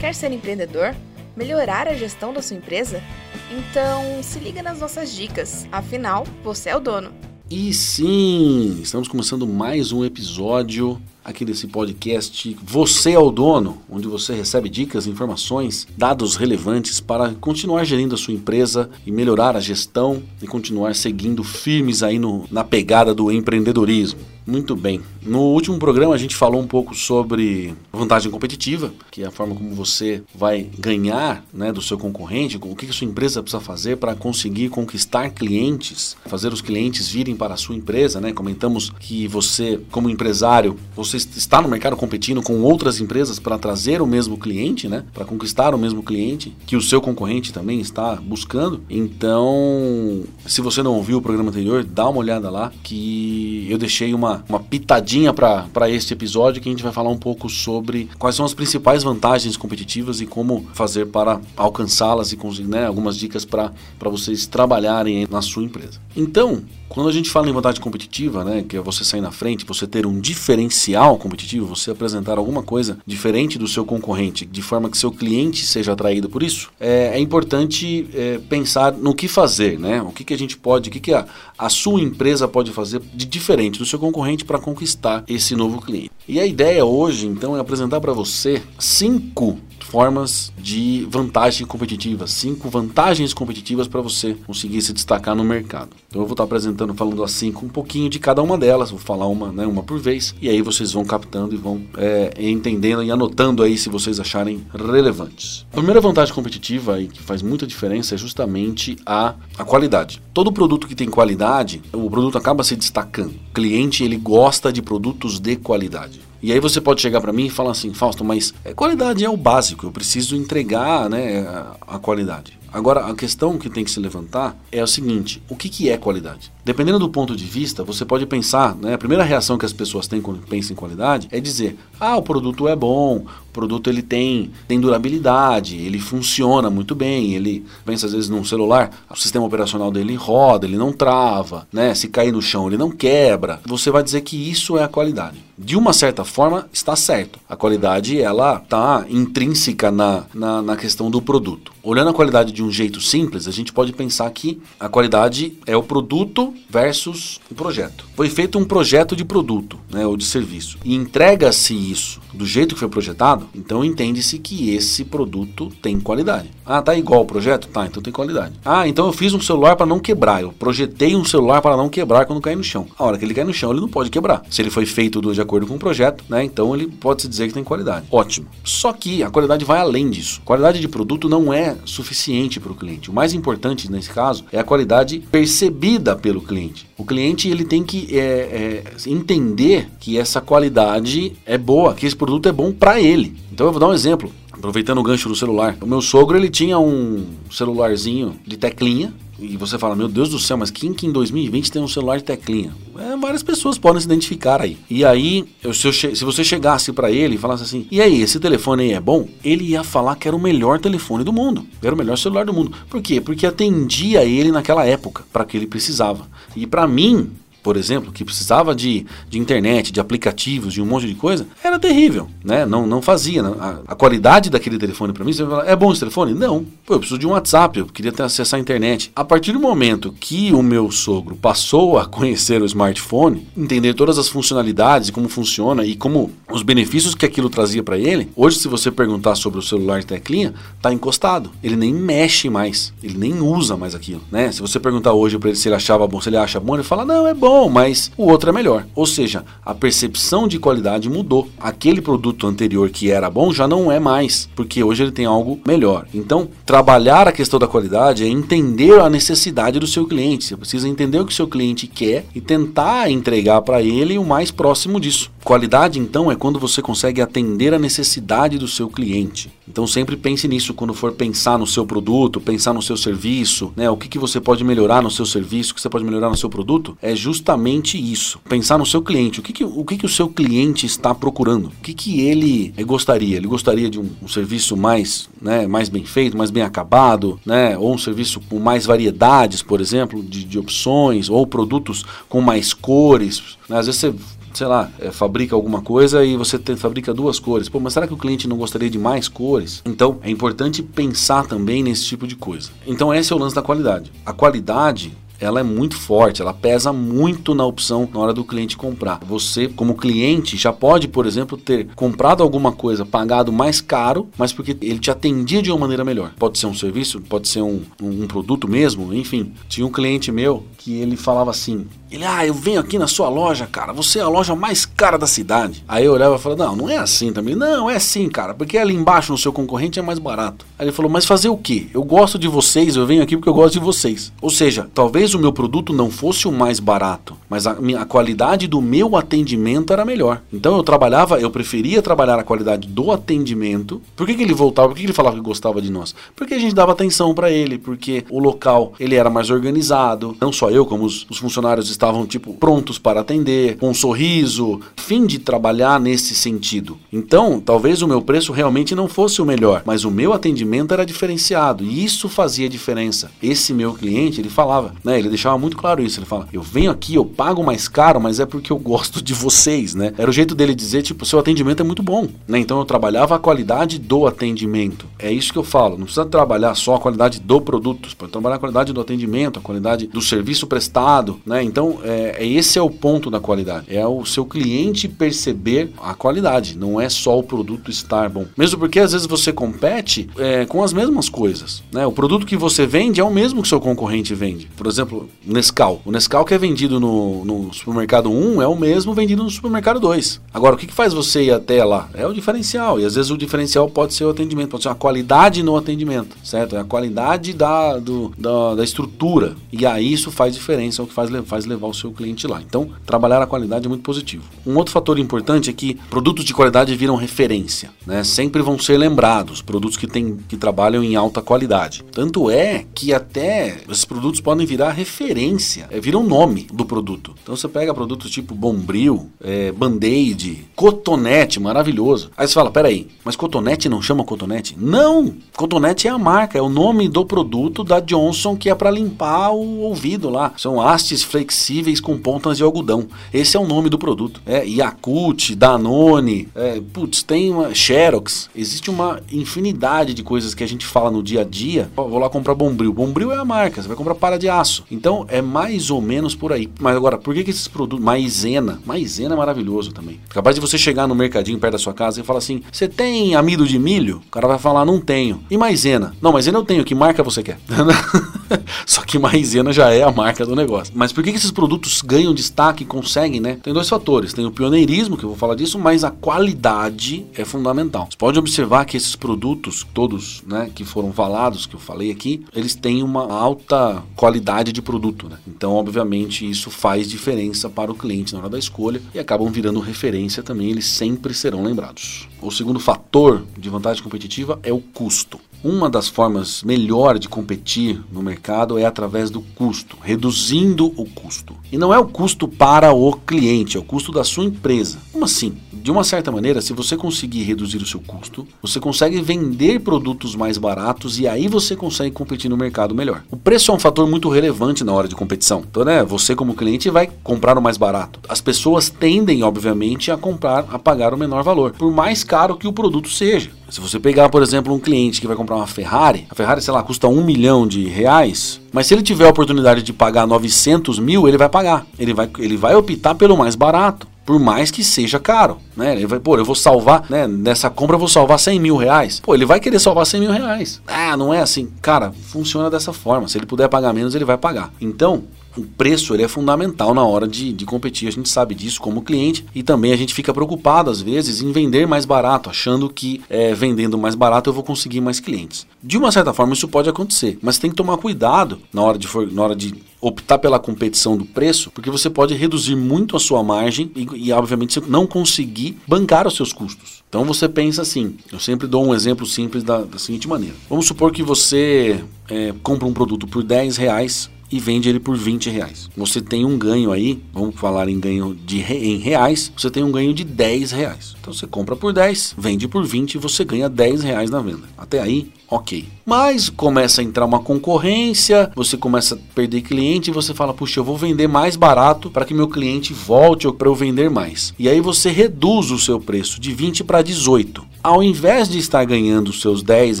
Quer ser empreendedor? Melhorar a gestão da sua empresa? Então, se liga nas nossas dicas. Afinal, você é o dono. E sim, estamos começando mais um episódio aqui desse podcast Você é o Dono, onde você recebe dicas, informações, dados relevantes para continuar gerindo a sua empresa e melhorar a gestão e continuar seguindo firmes aí no, na pegada do empreendedorismo. Muito bem. No último programa a gente falou um pouco sobre vantagem competitiva, que é a forma como você vai ganhar né, do seu concorrente, o que a sua empresa precisa fazer para conseguir conquistar clientes, fazer os clientes virem para a sua empresa. Né? Comentamos que você, como empresário, você está no mercado competindo com outras empresas para trazer o mesmo cliente, né? para conquistar o mesmo cliente, que o seu concorrente também está buscando. Então, se você não ouviu o programa anterior, dá uma olhada lá, que eu deixei uma uma, pitadinha para este episódio que a gente vai falar um pouco sobre quais são as principais vantagens competitivas e como fazer para alcançá-las e conseguir né, algumas dicas para vocês trabalharem na sua empresa. Então, quando a gente fala em vantagem competitiva, né, que é você sair na frente, você ter um diferencial competitivo, você apresentar alguma coisa diferente do seu concorrente, de forma que seu cliente seja atraído por isso, é, é importante é, pensar no que fazer, né? O que, que a gente pode, o que, que a, a sua empresa pode fazer de diferente do seu concorrente para conquistar esse novo cliente. E a ideia hoje, então, é apresentar para você cinco formas de vantagem competitiva, cinco vantagens competitivas para você conseguir se destacar no mercado. Então eu vou estar apresentando, falando assim um pouquinho de cada uma delas, vou falar uma, né, uma por vez, e aí vocês vão captando e vão é, entendendo e anotando aí se vocês acharem relevantes. A primeira vantagem competitiva aí que faz muita diferença é justamente a, a qualidade. Todo produto que tem qualidade, o produto acaba se destacando. O cliente ele gosta de produtos de qualidade. E aí você pode chegar para mim e falar assim, Fausto, mas é, qualidade é o básico, eu preciso entregar né, a qualidade. Agora, a questão que tem que se levantar é o seguinte: o que, que é qualidade? Dependendo do ponto de vista, você pode pensar, né, a primeira reação que as pessoas têm quando pensam em qualidade é dizer: ah, o produto é bom, o produto ele tem, tem durabilidade, ele funciona muito bem, ele pensa às vezes num celular, o sistema operacional dele roda, ele não trava, né? Se cair no chão, ele não quebra. Você vai dizer que isso é a qualidade. De uma certa forma, está certo. A qualidade, ela está intrínseca na, na, na questão do produto. Olhando a qualidade de um jeito simples, a gente pode pensar que a qualidade é o produto versus o projeto. Foi feito um projeto de produto, né, ou de serviço, e entrega-se isso do jeito que foi projetado, então entende-se que esse produto tem qualidade. Ah, tá igual o projeto? Tá, então tem qualidade. Ah, então eu fiz um celular para não quebrar. Eu projetei um celular para não quebrar quando cair no chão. A hora que ele cai no chão, ele não pode quebrar. Se ele foi feito de acordo com o projeto, né, então ele pode se dizer que tem qualidade. Ótimo. Só que a qualidade vai além disso. Qualidade de produto não é suficiente para o cliente. O mais importante nesse caso é a qualidade percebida pelo cliente. O cliente ele tem que é, é, entender que essa qualidade é boa, que esse produto é bom para ele. Então eu vou dar um exemplo. Aproveitando o gancho do celular. O meu sogro ele tinha um celularzinho de teclinha e você fala, meu Deus do céu, mas quem que em 2020 tem um celular de teclinha? É, várias pessoas podem se identificar aí. E aí, eu, se, eu se, você chegasse para ele e falasse assim, e aí, esse telefone aí é bom? Ele ia falar que era o melhor telefone do mundo, era o melhor celular do mundo. Por quê? Porque atendia ele naquela época, para que ele precisava. E para mim, por exemplo, que precisava de, de internet, de aplicativos, de um monte de coisa, era terrível, né? Não, não fazia. Né? A, a, qualidade daquele telefone para mim, você vai falar, é bom esse telefone? Não. Pô, eu preciso de um WhatsApp, eu queria ter acesso à internet. A partir do momento que o meu sogro passou a conhecer o smartphone, entender todas as funcionalidades como funciona e como os benefícios que aquilo trazia para ele, hoje se você perguntar sobre o celular de teclinha, tá encostado. Ele nem mexe mais, ele nem usa mais aquilo, né? Se você perguntar hoje para ele se ele achava bom, se ele acha bom, ele fala: "Não, é bom bom, mas o outro é melhor. Ou seja, a percepção de qualidade mudou. Aquele produto anterior que era bom já não é mais, porque hoje ele tem algo melhor. Então, trabalhar a questão da qualidade é entender a necessidade do seu cliente. Você precisa entender o que o seu cliente quer e tentar entregar para ele o mais próximo disso. Qualidade, então, é quando você consegue atender a necessidade do seu cliente. Então, sempre pense nisso quando for pensar no seu produto, pensar no seu serviço, né? O que, que você pode melhorar no seu serviço, o que você pode melhorar no seu produto, é justamente isso. Pensar no seu cliente. O que, que, o, que, que o seu cliente está procurando? O que, que ele gostaria? Ele gostaria de um, um serviço mais, né, mais bem feito, mais bem acabado, né? Ou um serviço com mais variedades, por exemplo, de, de opções, ou produtos com mais cores. Né? Às vezes você sei lá, é, fabrica alguma coisa e você tem, fabrica duas cores. Pô, mas será que o cliente não gostaria de mais cores? Então, é importante pensar também nesse tipo de coisa. Então, esse é o lance da qualidade. A qualidade ela é muito forte, ela pesa muito na opção na hora do cliente comprar. Você, como cliente, já pode, por exemplo, ter comprado alguma coisa, pagado mais caro, mas porque ele te atendia de uma maneira melhor. Pode ser um serviço, pode ser um, um, um produto mesmo, enfim. Tinha um cliente meu que ele falava assim: ele, ah, eu venho aqui na sua loja, cara, você é a loja mais cara da cidade. Aí eu olhava e falava, não, não é assim também. Não, é assim, cara, porque ali embaixo no seu concorrente é mais barato. Aí ele falou, mas fazer o quê? Eu gosto de vocês, eu venho aqui porque eu gosto de vocês. Ou seja, talvez o meu produto não fosse o mais barato, mas a, a qualidade do meu atendimento era melhor. Então eu trabalhava, eu preferia trabalhar a qualidade do atendimento. Por que, que ele voltava? Por que, que ele falava que gostava de nós? Porque a gente dava atenção para ele, porque o local ele era mais organizado. Não só eu, como os, os funcionários estavam tipo prontos para atender, com um sorriso, fim de trabalhar nesse sentido. Então, talvez o meu preço realmente não fosse o melhor, mas o meu atendimento era diferenciado e isso fazia diferença. Esse meu cliente, ele falava, né, ele deixava muito claro isso, ele fala: "Eu venho aqui, eu pago mais caro, mas é porque eu gosto de vocês", né? Era o jeito dele dizer, tipo, seu atendimento é muito bom, né? Então eu trabalhava a qualidade do atendimento. É isso que eu falo, não precisa trabalhar só a qualidade do produto, pode trabalhar a qualidade do atendimento, a qualidade do serviço prestado, né? Então é, é, esse é o ponto da qualidade. É o seu cliente perceber a qualidade, não é só o produto estar bom. Mesmo porque às vezes você compete é, com as mesmas coisas. Né? O produto que você vende é o mesmo que seu concorrente vende. Por exemplo, Nescau. O Nescau que é vendido no, no supermercado 1 é o mesmo vendido no supermercado 2. Agora, o que, que faz você ir até lá? É o diferencial. E às vezes o diferencial pode ser o atendimento, pode ser a qualidade no atendimento, certo? É a qualidade da, do, da, da estrutura. E aí isso faz diferença, é o que faz, faz levar o seu cliente lá. Então, trabalhar a qualidade é muito positivo. Um outro fator importante é que produtos de qualidade viram referência, né? Sempre vão ser lembrados, produtos que, tem, que trabalham em alta qualidade. Tanto é que até esses produtos podem virar referência, é, viram nome do produto. Então você pega produtos tipo Bombril, é, Band-Aid, Cotonete, maravilhoso. Aí você fala, peraí, mas Cotonete não chama Cotonete? Não! Cotonete é a marca, é o nome do produto da Johnson que é para limpar o ouvido lá. São hastes flexíveis com pontas de algodão. Esse é o nome do produto. É Yakult, Danone, é, putz, tem uma Xerox. Existe uma infinidade de coisas que a gente fala no dia a dia. vou lá comprar Bombril. Bombril é a marca, você vai comprar para de aço. Então é mais ou menos por aí. Mas agora, por que, que esses produtos. Maisena. Maisena é maravilhoso também. Capaz de você chegar no mercadinho perto da sua casa e falar assim: você tem amido de milho? O cara vai falar: não tenho. E maisena? Não, maisena eu tenho. Que marca você quer? Só que maisena já é a marca do negócio. Mas por que, que esses produtos ganham destaque e conseguem, né? Tem dois fatores. Tem o pioneirismo, que eu vou falar disso, mas a qualidade é fundamental. Você pode observar que esses produtos, todos, né, que foram falados, que eu falei aqui, eles têm uma alta qualidade de produto, né? Então, obviamente, isso faz diferença para o cliente na hora da escolha e acabam virando referência também, eles sempre serão lembrados. O segundo fator de vantagem competitiva é o custo. Uma das formas melhor de competir no mercado é através do custo, reduzindo o custo. E não é o custo para o cliente, é o custo da sua empresa. Como assim? De uma certa maneira, se você conseguir reduzir o seu custo, você consegue vender produtos mais baratos e aí você consegue competir no mercado melhor. O preço é um fator muito relevante na hora de competição. Então, né, você como cliente vai comprar o mais barato. As pessoas tendem, obviamente, a comprar, a pagar o menor valor, por mais caro que o produto seja. Se você pegar, por exemplo, um cliente que vai comprar uma Ferrari, a Ferrari, sei lá, custa um milhão de reais, mas se ele tiver a oportunidade de pagar 900 mil, ele vai pagar. Ele vai, ele vai optar pelo mais barato por mais que seja caro, né? Ele vai, pô, eu vou salvar, né? Nessa compra eu vou salvar 100 mil reais. Pô, ele vai querer salvar 100 mil reais. Ah, não é assim. Cara, funciona dessa forma. Se ele puder pagar menos, ele vai pagar. Então, o preço ele é fundamental na hora de, de competir. A gente sabe disso como cliente e também a gente fica preocupado às vezes em vender mais barato, achando que é, vendendo mais barato eu vou conseguir mais clientes. De uma certa forma isso pode acontecer, mas tem que tomar cuidado na hora de, na hora de optar pela competição do preço, porque você pode reduzir muito a sua margem e, e, obviamente, não conseguir bancar os seus custos. Então você pensa assim, eu sempre dou um exemplo simples da, da seguinte maneira. Vamos supor que você é, compra um produto por 10 reais e vende ele por 20 reais. Você tem um ganho aí, vamos falar em ganho de em reais, você tem um ganho de 10 reais. Então você compra por 10, vende por 20 e você ganha 10 reais na venda. Até aí, ok. Mas começa a entrar uma concorrência, você começa a perder cliente e você fala, puxa, eu vou vender mais barato para que meu cliente volte ou para eu vender mais. E aí você reduz o seu preço de 20 para 18. Ao invés de estar ganhando os seus 10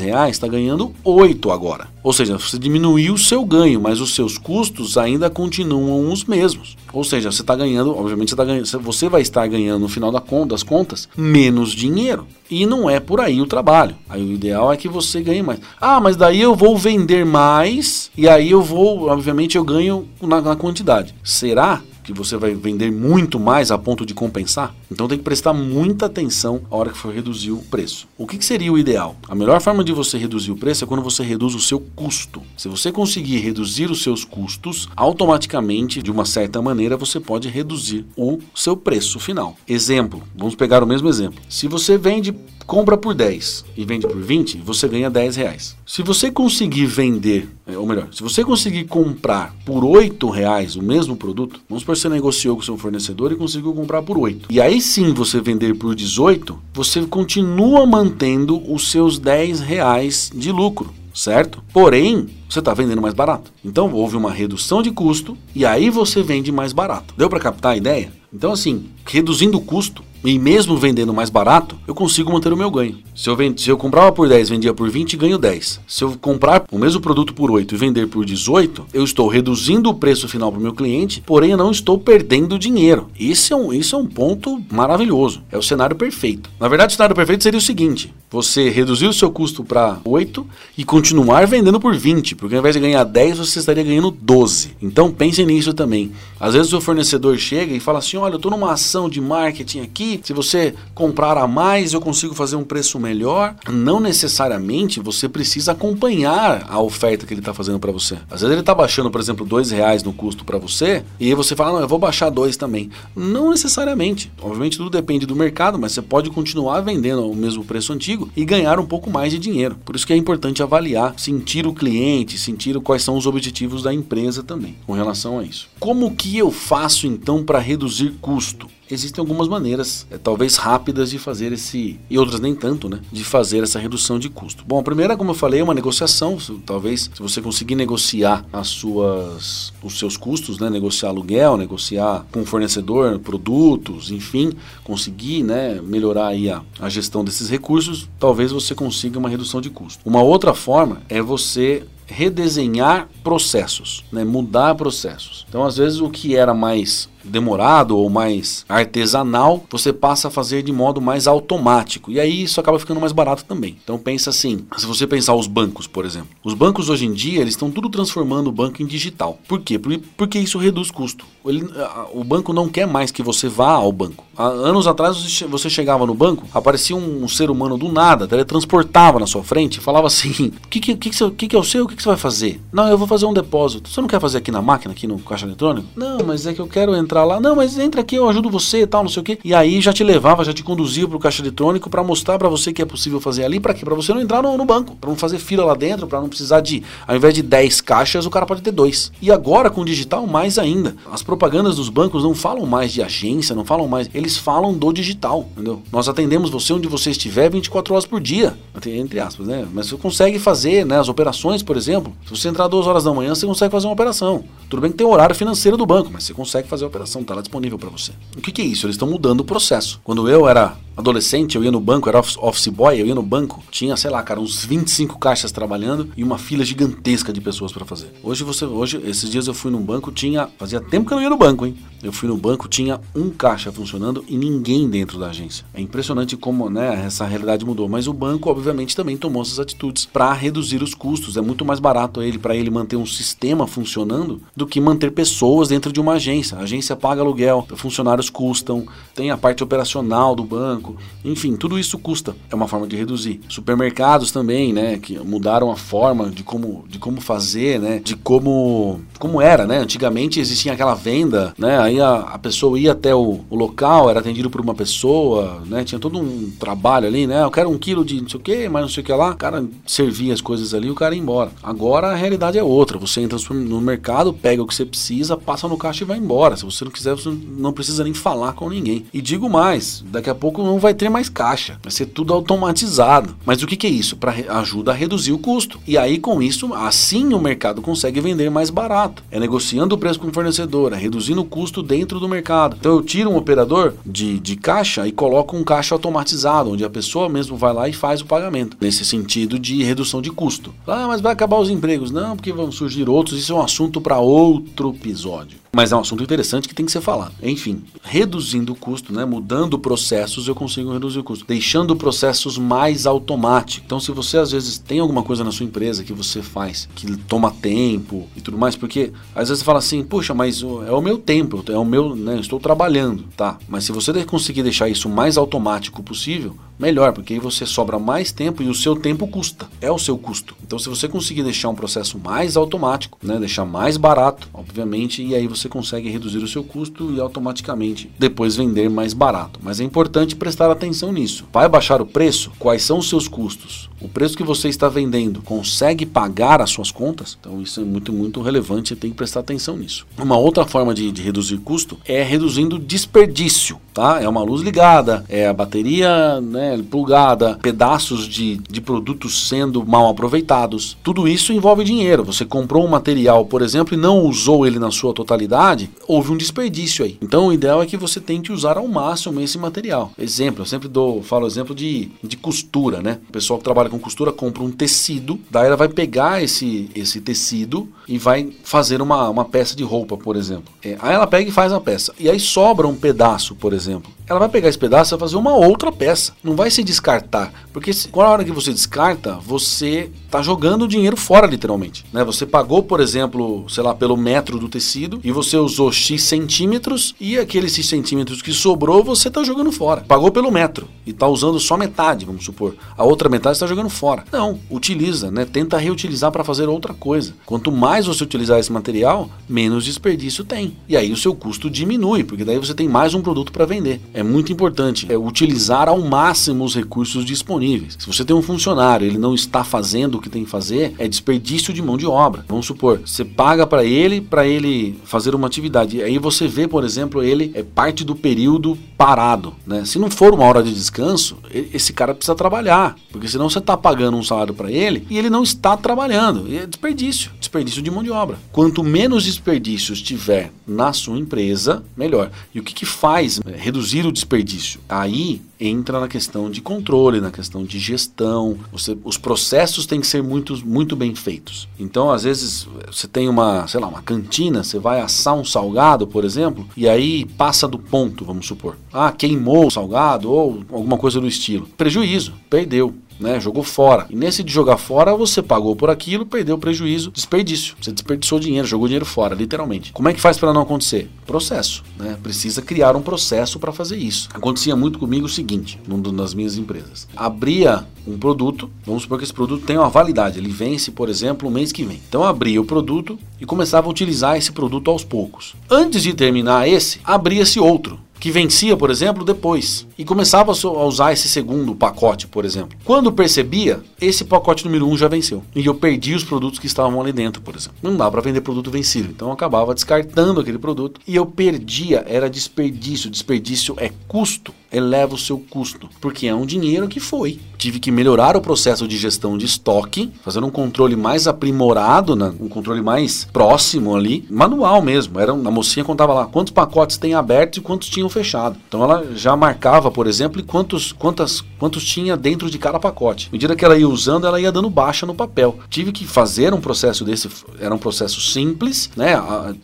reais, está ganhando 8 agora. Ou seja, você diminuiu o seu ganho, mas os seus custos ainda continuam os mesmos. Ou seja, você está ganhando, obviamente você, tá ganhando, você vai estar ganhando no final das contas menos dinheiro. E não é por aí o trabalho. Aí o ideal é que você ganhe mais. Ah, mas daí eu vou vender mais e aí eu vou, obviamente eu ganho na, na quantidade. Será? que você vai vender muito mais a ponto de compensar? Então tem que prestar muita atenção a hora que for reduzir o preço. O que, que, seria o ideal? A melhor forma de você reduzir o preço é quando você reduz o seu custo. Se você conseguir reduzir os seus custos, automaticamente, de uma certa maneira, você pode reduzir o seu preço final. Exemplo, vamos pegar o mesmo exemplo. Se você vende compra por 10 e vende por 20, você ganha 10 reais. Se você conseguir vender, é, ou melhor, se você conseguir comprar por 8 reais o mesmo produto, vamos supor que você negociou com seu fornecedor e conseguiu comprar por 8. E aí sim você vender por 18, você continua mantendo os seus 10 reais de lucro certo? Porém, você está vendendo mais barato. Então houve uma redução de custo e aí você vende mais barato. Deu para captar a ideia? Então assim, reduzindo o custo, e mesmo vendendo mais barato, eu consigo manter o meu ganho. Se eu, vend... se eu comprava por 10 vendia por 20, ganho 10. Se eu comprar o mesmo produto por 8 e vender por 18, eu estou reduzindo o preço final para o meu cliente, porém eu não estou perdendo dinheiro. Isso é, um, isso é um ponto maravilhoso. É o cenário perfeito. Na verdade, o cenário perfeito seria o seguinte: você reduzir o seu custo para 8 e continuar vendendo por 20, porque ao invés de ganhar 10, você estaria ganhando 12. Então pense nisso também. Às vezes o fornecedor chega e fala assim: olha, eu estou numa ação de marketing aqui se você comprar a mais, eu consigo fazer um preço melhor. Não necessariamente você precisa acompanhar a oferta que ele está fazendo para você. Às vezes ele está baixando, por exemplo, dois reais no custo para você, e você fala, não, eu vou baixar dois também. Não necessariamente. Obviamente tudo depende do mercado, mas você pode continuar vendendo o mesmo preço antigo e ganhar um pouco mais de dinheiro. Por isso que é importante avaliar, sentir o cliente, sentir quais são os objetivos da empresa também com relação a isso. Como que eu faço então para reduzir custo? Existem algumas maneiras, é, talvez rápidas, de fazer esse, e outras nem tanto, né? De fazer essa redução de custo. Bom, a primeira, como eu falei, é uma negociação. Talvez, se você conseguir negociar as suas, os seus custos, né? Negociar aluguel, negociar com o fornecedor, produtos, enfim, conseguir, né? Melhorar aí a, a gestão desses recursos, talvez você consiga uma redução de custo. Uma outra forma é você redesenhar processos, né? mudar processos. Então, às vezes, o que era mais demorado ou mais artesanal, você passa a fazer de modo mais automático. E aí isso acaba ficando mais barato também. Então pensa assim, se você pensar os bancos, por exemplo. Os bancos hoje em dia, eles estão tudo transformando o banco em digital. Por quê? Porque isso reduz custo. Ele, o banco não quer mais que você vá ao banco. Há anos atrás você chegava no banco, aparecia um, ser humano do nada, teletransportava na sua frente, falava assim: "O que que, que, que, que é o seu? O que, que você vai fazer?" "Não, eu vou fazer um depósito." "Você não quer fazer aqui na máquina, aqui no caixa eletrônico?" "Não, mas é que eu quero entrar lá." "Não, mas entra aqui, eu ajudo você e tal, não sei o quê." E aí já te levava, já te conduzia pro caixa eletrônico para mostrar para você que é possível fazer ali, para quê? Para você não entrar no, no banco, para não fazer fila lá dentro, para não precisar de, ao invés de 10 caixas, o cara pode ter dois. E agora com o digital mais ainda. As propagandas dos bancos não falam mais de agência, não falam mais, eles falam do digital, entendeu? Nós atendemos você onde você estiver 24 horas por dia, entre aspas, né? Mas você consegue fazer, né, as operações, por exemplo. Se você entrar 2 horas da manhã, você consegue fazer uma operação. Tudo bem que tem horário financeiro do banco, mas você consegue fazer a operação, está lá disponível para você. O que, que é isso? Eles estão mudando o processo. Quando eu era adolescente, eu ia no banco, era office boy, eu ia no banco, tinha, sei lá, cara, uns 25 caixas trabalhando e uma fila gigantesca de pessoas para fazer. Hoje você, hoje, esses dias eu fui num banco, tinha, fazia tempo que eu não ia no banco, hein? Eu fui no banco, tinha um caixa funcionando e ninguém dentro da agência. É impressionante como, né, essa realidade mudou, mas o banco obviamente também tomou essas atitudes para reduzir os custos. É muito mais barato ele para ele manter um sistema funcionando do que manter pessoas dentro de uma agência. A agência paga aluguel, funcionários custam, tem a parte operacional do banco elétrico, enfim, tudo isso custa. É uma forma de reduzir. Supermercados também, né, que mudaram a forma de como, de como fazer, né, de como como era, né? Antigamente existia aquela venda, né? Aí a, a pessoa ia até o, o, local, era atendido por uma pessoa, né? Tinha todo um trabalho ali, né? Eu quero um quilo de não sei o que, mas não sei o que lá. O cara servia as coisas ali, o cara ia embora. Agora a realidade é outra. Você entra no mercado, pega o que você precisa, passa no caixa e vai embora. Se você não quiser, você não precisa nem falar com ninguém. E digo mais, daqui a pouco não vai ter mais caixa. Vai ser tudo automatizado. Mas o que, que é isso? Para ajuda a reduzir o custo. E aí com isso, assim o mercado consegue vender mais barato. É negociando o preço com o fornecedor, é reduzindo o custo dentro do mercado. Então eu tiro um operador de, de caixa e coloco um caixa automatizado, onde a pessoa mesmo vai lá e faz o pagamento. Nesse sentido de redução de custo. Ah, mas vai acabar os empregos. Não, porque vão surgir outros. Isso é um assunto para outro episódio. Mas é um assunto interessante que tem que ser falado. Enfim, reduzindo o custo, né, mudando processos, eu consigo reduzir o custo. Deixando processos mais automáticos. Então, se você às vezes tem alguma coisa na sua empresa que você faz, que toma tempo e tudo mais, porque às vezes você fala assim, puxa, mas é o meu tempo, é o meu, né, estou trabalhando, tá? Mas se você conseguir deixar isso mais automático possível, melhor, porque aí você sobra mais tempo e o seu tempo custa. É o seu custo. Então, se você conseguir deixar um processo mais automático, né, deixar mais barato, obviamente, e aí você consegue reduzir o seu custo e automaticamente depois vender mais barato. Mas é importante prestar atenção nisso. Vai baixar o preço? Quais são os seus custos? O preço que você está vendendo consegue pagar as suas contas? Então, isso é muito, muito relevante. Você tem que prestar atenção nisso. Uma outra forma de, de reduzir custo é reduzindo desperdício. Tá? É uma luz ligada, é a bateria, né, plugada, pedaços de, de produtos sendo mal aproveitados. Tudo isso envolve dinheiro. Você comprou um material, por exemplo, e não usou ele na sua totalidade, houve um desperdício aí. Então o ideal é que você tente usar ao máximo esse material. Exemplo, eu sempre dou, falo exemplo de, de costura, né? O pessoal que trabalha com costura compra um tecido, daí ela vai pegar esse, esse tecido e vai fazer uma, uma peça de roupa, por exemplo. É, aí ela pega e faz a peça. E aí sobra um pedaço, por exemplo. Ela vai pegar esse pedaço e fazer uma outra peça. Não vai se descartar. Porque se, a hora que você descarta, você está jogando o dinheiro fora, literalmente. Né? Você pagou, por exemplo, sei lá, pelo metro do tecido e você usou X centímetros e aqueles X centímetros que sobrou, você está jogando fora. Pagou pelo metro e está usando só metade, vamos supor. A outra metade está jogando fora. Não, utiliza, né? Tenta reutilizar para fazer outra coisa. Quanto mais você utilizar esse material, menos desperdício tem. E aí o seu custo diminui, porque daí você tem mais um produto para vender. É muito importante é, utilizar ao máximo os recursos disponíveis. Se você tem um funcionário, ele não está fazendo o que tem que fazer, é desperdício de mão de obra. Vamos supor, você paga para ele para ele fazer uma atividade. Aí você vê, por exemplo, ele é parte do período parado, né? Se não for uma hora de descanso, esse cara precisa trabalhar, porque senão você está pagando um salário para ele e ele não está trabalhando. É desperdício, desperdício de mão de obra. Quanto menos desperdícios tiver na sua empresa, melhor. E o que, que faz é, reduzir o desperdício? Aí entra na questão de controle, na questão de gestão. Você, os processos têm que ser muito, muito bem feitos. Então, às vezes, você tem uma, sei lá, uma cantina, você vai assar um salgado, por exemplo, e aí passa do ponto, vamos supor. Ah, queimou o salgado ou alguma coisa do estilo. Prejuízo, perdeu né? Jogou fora. E nesse de jogar fora, você pagou por aquilo, perdeu prejuízo, desperdício. Você desperdiçou dinheiro, jogou dinheiro fora, literalmente. Como é que faz para não acontecer? Processo, né? Precisa criar um processo para fazer isso. Acontecia muito comigo o seguinte, das minhas empresas. Abria um produto, vamos supor que esse produto tem uma validade, ele vence, por exemplo, o mês que vem. Então abria o produto e começava a utilizar esse produto aos poucos. Antes de terminar esse, abria-se outro que vencia, por exemplo, depois e começava a usar esse segundo pacote, por exemplo. Quando percebia, esse pacote número 1 um já venceu e eu perdi os produtos que estavam ali dentro, por exemplo. Não dá para vender produto vencido, então eu acabava descartando aquele produto e eu perdia, era desperdício. Desperdício é custo, eleva o seu custo, porque é um dinheiro que foi. Tive que melhorar o processo de gestão de estoque, fazer um controle mais aprimorado, né? um controle mais próximo ali, manual mesmo. Era a mocinha contava lá quantos pacotes tem abertos e quantos tinham fechado. Então ela já marcava, por exemplo, quantos, quantas, quantos tinha dentro de cada pacote. À medida que ela ia usando, ela ia dando baixa no papel. Tive que fazer um processo desse, era um processo simples, né?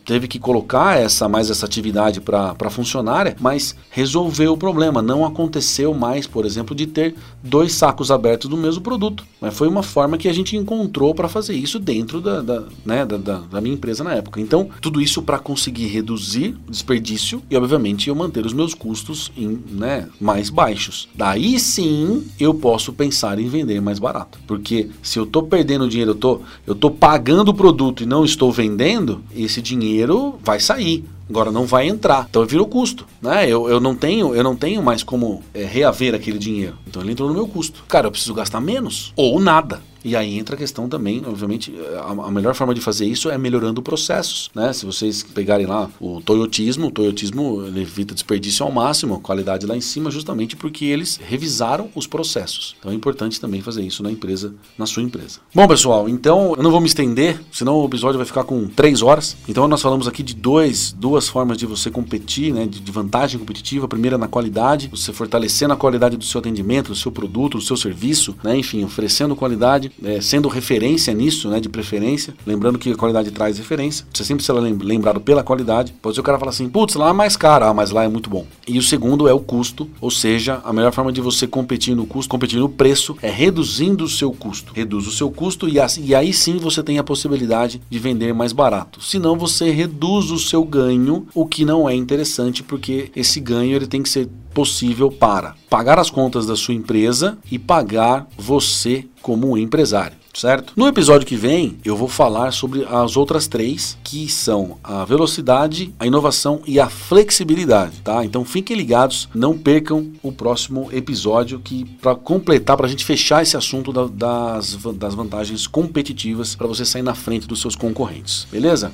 teve que colocar essa mais essa atividade para funcionária, mas resolveu o problema problema não aconteceu mais, por exemplo, de ter dois sacos abertos do mesmo produto. Mas foi uma forma que a gente encontrou para fazer isso dentro da, da, né, da, da, minha empresa na época. Então, tudo isso para conseguir reduzir desperdício e, obviamente, eu manter os meus custos em, né, mais baixos. Daí sim eu posso pensar em vender mais barato. Porque se eu estou perdendo dinheiro, eu tô, eu tô pagando o produto e não estou vendendo, esse dinheiro vai sair. Agora não vai entrar. Então vira o custo. Né? Eu, eu, não tenho, eu não tenho mais como é, reaver aquele dinheiro. Então ele entrou no meu custo. Cara, eu preciso gastar menos. Ou nada. E aí entra a questão também, obviamente, a, a, melhor forma de fazer isso é melhorando processos, né? Se vocês pegarem lá o toyotismo, o toyotismo evita desperdício ao máximo, qualidade lá em cima, justamente porque eles revisaram os processos. Então é importante também fazer isso na empresa, na sua empresa. Bom, pessoal, então eu não vou me estender, senão o episódio vai ficar com três horas. Então nós falamos aqui de dois, duas formas de você competir, né? De, de vantagem competitiva. A primeira na qualidade, você fortalecendo a qualidade do seu atendimento, do seu produto, do seu serviço, né? Enfim, oferecendo qualidade é, sendo referência nisso, né, de preferência, lembrando que a qualidade traz referência, você sempre será lembrado pela qualidade. Pode ser o cara falar assim, putz, lá é mais caro, ah, mas lá é muito bom. E o segundo é o custo, ou seja, a melhor forma de você competir no custo, competir no preço, é reduzindo o seu custo. Reduz o seu custo e, assim, e aí sim você tem a possibilidade de vender mais barato. Senão você reduz o seu ganho, o que não é interessante, porque esse ganho ele tem que ser possível para pagar as contas da sua empresa e pagar você como um empresário certo? No episódio que vem, eu vou falar sobre as outras três, que são a velocidade, a inovação e a flexibilidade, tá? Então fiquem ligados, não percam o próximo episódio que para completar, para a gente fechar esse assunto da, das, das vantagens competitivas para você sair na frente dos seus concorrentes, beleza?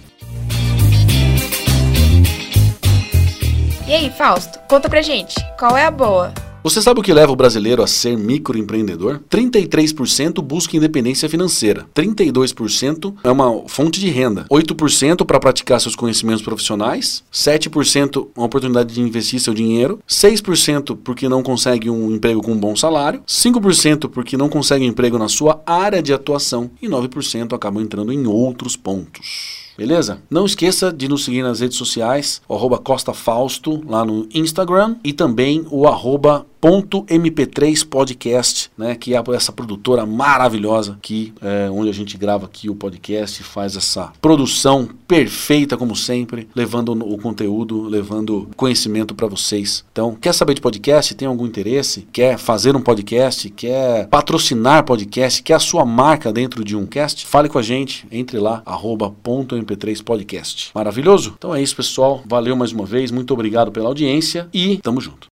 E aí, Fausto, conta pra gente, qual é a boa? Você sabe o que leva o brasileiro a ser microempreendedor? 33% busca independência financeira, 32% é uma fonte de renda, 8% para praticar seus conhecimentos profissionais, 7% uma oportunidade de investir seu dinheiro, 6% porque não consegue um emprego com um bom salário, 5% porque não consegue um emprego na sua área de atuação e 9% acabam entrando em outros pontos. Beleza? Não esqueça de nos seguir nas redes sociais, o arroba Costa Fausto lá no Instagram e também o arroba .mp3 podcast, né, que é essa produtora maravilhosa que é onde a gente grava aqui o podcast, faz essa produção perfeita como sempre, levando o conteúdo, levando conhecimento para vocês. Então, quer saber de podcast? Tem algum interesse? Quer fazer um podcast? Quer patrocinar podcast? Quer a sua marca dentro de um cast? Fale com a gente, entre lá .mp3 podcast. Maravilhoso? Então é isso, pessoal. Valeu mais uma vez, muito obrigado pela audiência e tamo junto.